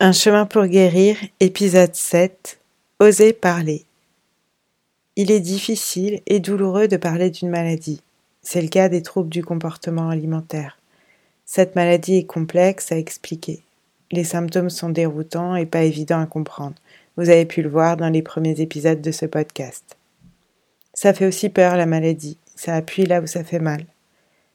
Un chemin pour guérir, épisode 7. Oser parler. Il est difficile et douloureux de parler d'une maladie. C'est le cas des troubles du comportement alimentaire. Cette maladie est complexe à expliquer. Les symptômes sont déroutants et pas évidents à comprendre. Vous avez pu le voir dans les premiers épisodes de ce podcast. Ça fait aussi peur la maladie. Ça appuie là où ça fait mal.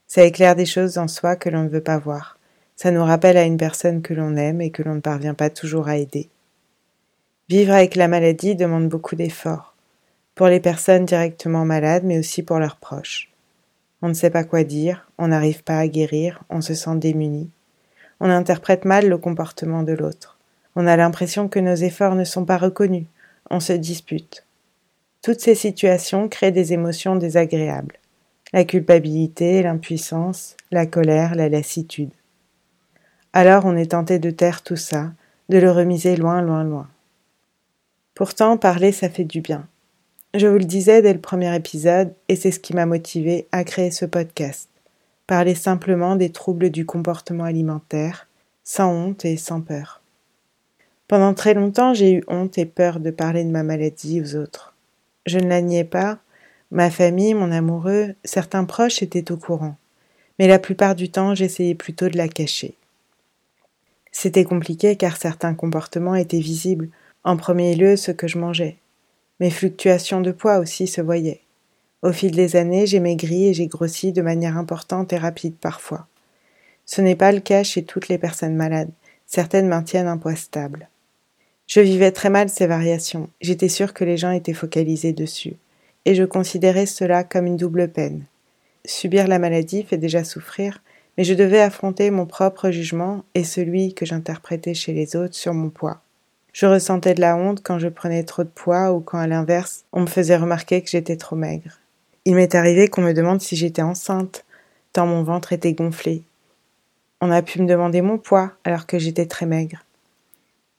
Ça éclaire des choses en soi que l'on ne veut pas voir. Ça nous rappelle à une personne que l'on aime et que l'on ne parvient pas toujours à aider. Vivre avec la maladie demande beaucoup d'efforts, pour les personnes directement malades, mais aussi pour leurs proches. On ne sait pas quoi dire, on n'arrive pas à guérir, on se sent démuni. On interprète mal le comportement de l'autre. On a l'impression que nos efforts ne sont pas reconnus, on se dispute. Toutes ces situations créent des émotions désagréables. La culpabilité, l'impuissance, la colère, la lassitude. Alors on est tenté de taire tout ça, de le remiser loin, loin, loin. Pourtant, parler, ça fait du bien. Je vous le disais dès le premier épisode, et c'est ce qui m'a motivé à créer ce podcast. Parler simplement des troubles du comportement alimentaire, sans honte et sans peur. Pendant très longtemps, j'ai eu honte et peur de parler de ma maladie aux autres. Je ne la niais pas, ma famille, mon amoureux, certains proches étaient au courant, mais la plupart du temps, j'essayais plutôt de la cacher. C'était compliqué car certains comportements étaient visibles, en premier lieu ce que je mangeais. Mes fluctuations de poids aussi se voyaient. Au fil des années, j'ai maigri et j'ai grossi de manière importante et rapide parfois. Ce n'est pas le cas chez toutes les personnes malades. Certaines maintiennent un poids stable. Je vivais très mal ces variations. J'étais sûre que les gens étaient focalisés dessus. Et je considérais cela comme une double peine. Subir la maladie fait déjà souffrir, mais je devais affronter mon propre jugement et celui que j'interprétais chez les autres sur mon poids. Je ressentais de la honte quand je prenais trop de poids ou quand à l'inverse on me faisait remarquer que j'étais trop maigre. Il m'est arrivé qu'on me demande si j'étais enceinte, tant mon ventre était gonflé. On a pu me demander mon poids alors que j'étais très maigre.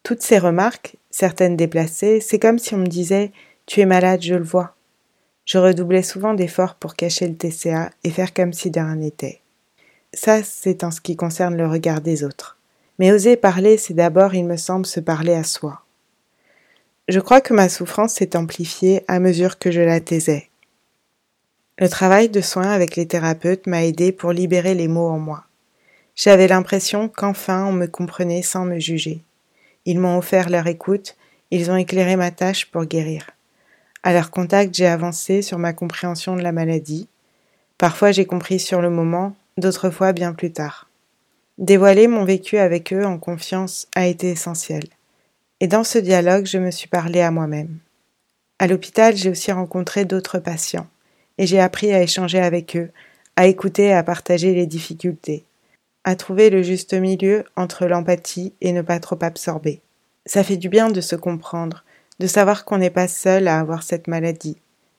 Toutes ces remarques, certaines déplacées, c'est comme si on me disait Tu es malade, je le vois. Je redoublais souvent d'efforts pour cacher le TCA et faire comme si de rien n'était. Ça, c'est en ce qui concerne le regard des autres. Mais oser parler, c'est d'abord, il me semble, se parler à soi. Je crois que ma souffrance s'est amplifiée à mesure que je la taisais. Le travail de soins avec les thérapeutes m'a aidé pour libérer les mots en moi. J'avais l'impression qu'enfin on me comprenait sans me juger. Ils m'ont offert leur écoute, ils ont éclairé ma tâche pour guérir. À leur contact, j'ai avancé sur ma compréhension de la maladie. Parfois j'ai compris sur le moment, d'autres fois bien plus tard. Dévoiler mon vécu avec eux en confiance a été essentiel. Et dans ce dialogue, je me suis parlé à moi-même. À l'hôpital, j'ai aussi rencontré d'autres patients, et j'ai appris à échanger avec eux, à écouter et à partager les difficultés, à trouver le juste milieu entre l'empathie et ne pas trop absorber. Ça fait du bien de se comprendre, de savoir qu'on n'est pas seul à avoir cette maladie,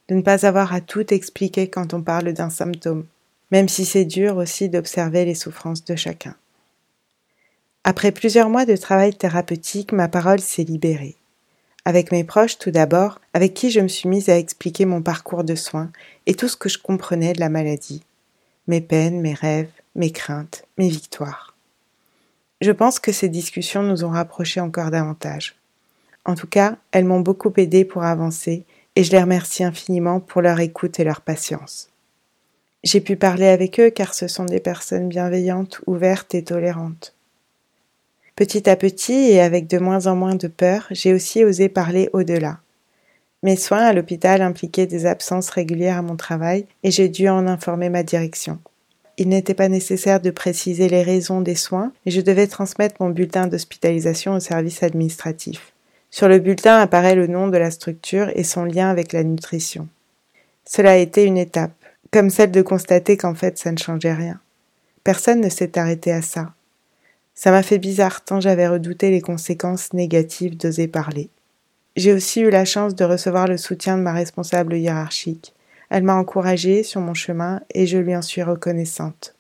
de ne pas avoir à tout expliquer quand on parle d'un symptôme, même si c'est dur aussi d'observer les souffrances de chacun. Après plusieurs mois de travail thérapeutique, ma parole s'est libérée. Avec mes proches tout d'abord, avec qui je me suis mise à expliquer mon parcours de soins et tout ce que je comprenais de la maladie. Mes peines, mes rêves, mes craintes, mes victoires. Je pense que ces discussions nous ont rapprochés encore davantage. En tout cas, elles m'ont beaucoup aidé pour avancer et je les remercie infiniment pour leur écoute et leur patience. J'ai pu parler avec eux car ce sont des personnes bienveillantes, ouvertes et tolérantes. Petit à petit et avec de moins en moins de peur, j'ai aussi osé parler au-delà. Mes soins à l'hôpital impliquaient des absences régulières à mon travail et j'ai dû en informer ma direction. Il n'était pas nécessaire de préciser les raisons des soins et je devais transmettre mon bulletin d'hospitalisation au service administratif. Sur le bulletin apparaît le nom de la structure et son lien avec la nutrition. Cela a été une étape comme celle de constater qu'en fait ça ne changeait rien. Personne ne s'est arrêté à ça. Ça m'a fait bizarre tant j'avais redouté les conséquences négatives d'oser parler. J'ai aussi eu la chance de recevoir le soutien de ma responsable hiérarchique. Elle m'a encouragée sur mon chemin et je lui en suis reconnaissante.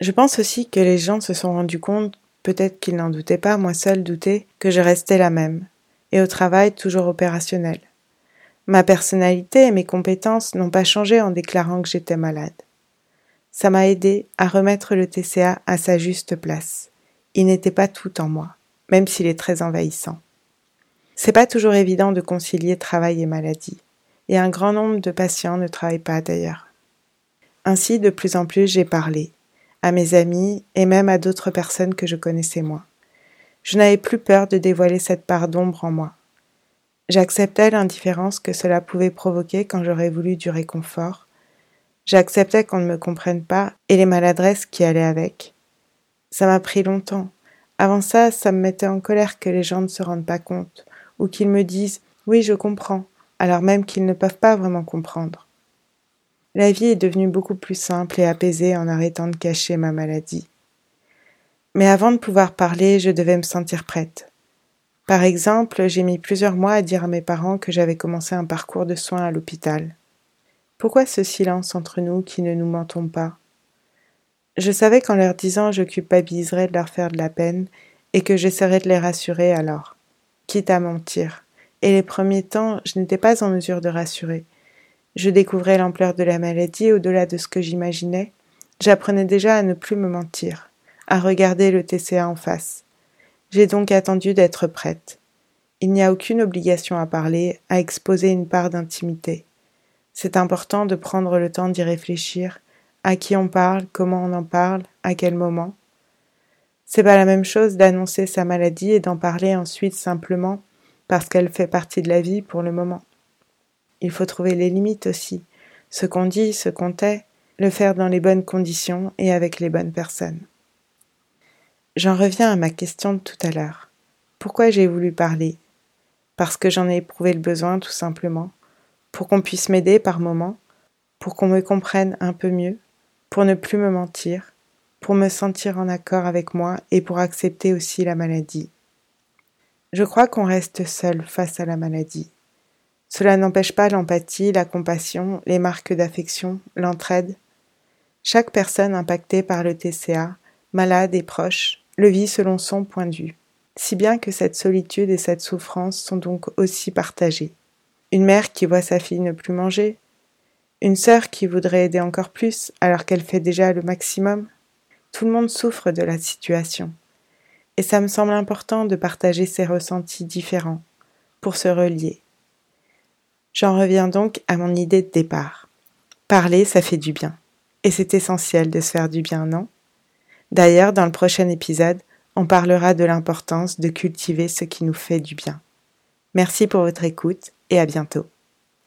Je pense aussi que les gens se sont rendus compte, peut-être qu'ils n'en doutaient pas, moi seule doutais, que je restais la même, et au travail toujours opérationnel. Ma personnalité et mes compétences n'ont pas changé en déclarant que j'étais malade. Ça m'a aidé à remettre le TCA à sa juste place. Il n'était pas tout en moi. même s'il est très envahissant. C'est pas toujours évident de concilier travail et maladie, et un grand nombre de patients ne travaillent pas d'ailleurs. Ainsi, de plus en plus, j'ai parlé, à mes amis et même à d'autres personnes que je connaissais moins. Je n'avais plus peur de dévoiler cette part d'ombre en moi. J'acceptais l'indifférence que cela pouvait provoquer quand j'aurais voulu du réconfort. J'acceptais qu'on ne me comprenne pas et les maladresses qui allaient avec. Ça m'a pris longtemps. Avant ça, ça me mettait en colère que les gens ne se rendent pas compte, ou qu'ils me disent Oui, je comprends, alors même qu'ils ne peuvent pas vraiment comprendre. La vie est devenue beaucoup plus simple et apaisée en arrêtant de cacher ma maladie. Mais avant de pouvoir parler, je devais me sentir prête. Par exemple, j'ai mis plusieurs mois à dire à mes parents que j'avais commencé un parcours de soins à l'hôpital. Pourquoi ce silence entre nous qui ne nous mentons pas? Je savais qu'en leur disant je culpabiliserais de leur faire de la peine et que j'essaierais de les rassurer alors, quitte à mentir. Et les premiers temps, je n'étais pas en mesure de rassurer. Je découvrais l'ampleur de la maladie au-delà de ce que j'imaginais. J'apprenais déjà à ne plus me mentir, à regarder le TCA en face. J'ai donc attendu d'être prête. Il n'y a aucune obligation à parler, à exposer une part d'intimité. C'est important de prendre le temps d'y réfléchir, à qui on parle, comment on en parle, à quel moment. C'est pas la même chose d'annoncer sa maladie et d'en parler ensuite simplement parce qu'elle fait partie de la vie pour le moment. Il faut trouver les limites aussi. Ce qu'on dit, ce qu'on tait, le faire dans les bonnes conditions et avec les bonnes personnes. J'en reviens à ma question de tout à l'heure. Pourquoi j'ai voulu parler? Parce que j'en ai éprouvé le besoin tout simplement, pour qu'on puisse m'aider par moments, pour qu'on me comprenne un peu mieux, pour ne plus me mentir, pour me sentir en accord avec moi et pour accepter aussi la maladie. Je crois qu'on reste seul face à la maladie. Cela n'empêche pas l'empathie, la compassion, les marques d'affection, l'entraide. Chaque personne impactée par le TCA, malade et proche, le vit selon son point de vue. Si bien que cette solitude et cette souffrance sont donc aussi partagées. Une mère qui voit sa fille ne plus manger, une sœur qui voudrait aider encore plus alors qu'elle fait déjà le maximum. Tout le monde souffre de la situation. Et ça me semble important de partager ces ressentis différents pour se relier. J'en reviens donc à mon idée de départ. Parler, ça fait du bien. Et c'est essentiel de se faire du bien, non? D'ailleurs, dans le prochain épisode, on parlera de l'importance de cultiver ce qui nous fait du bien. Merci pour votre écoute et à bientôt.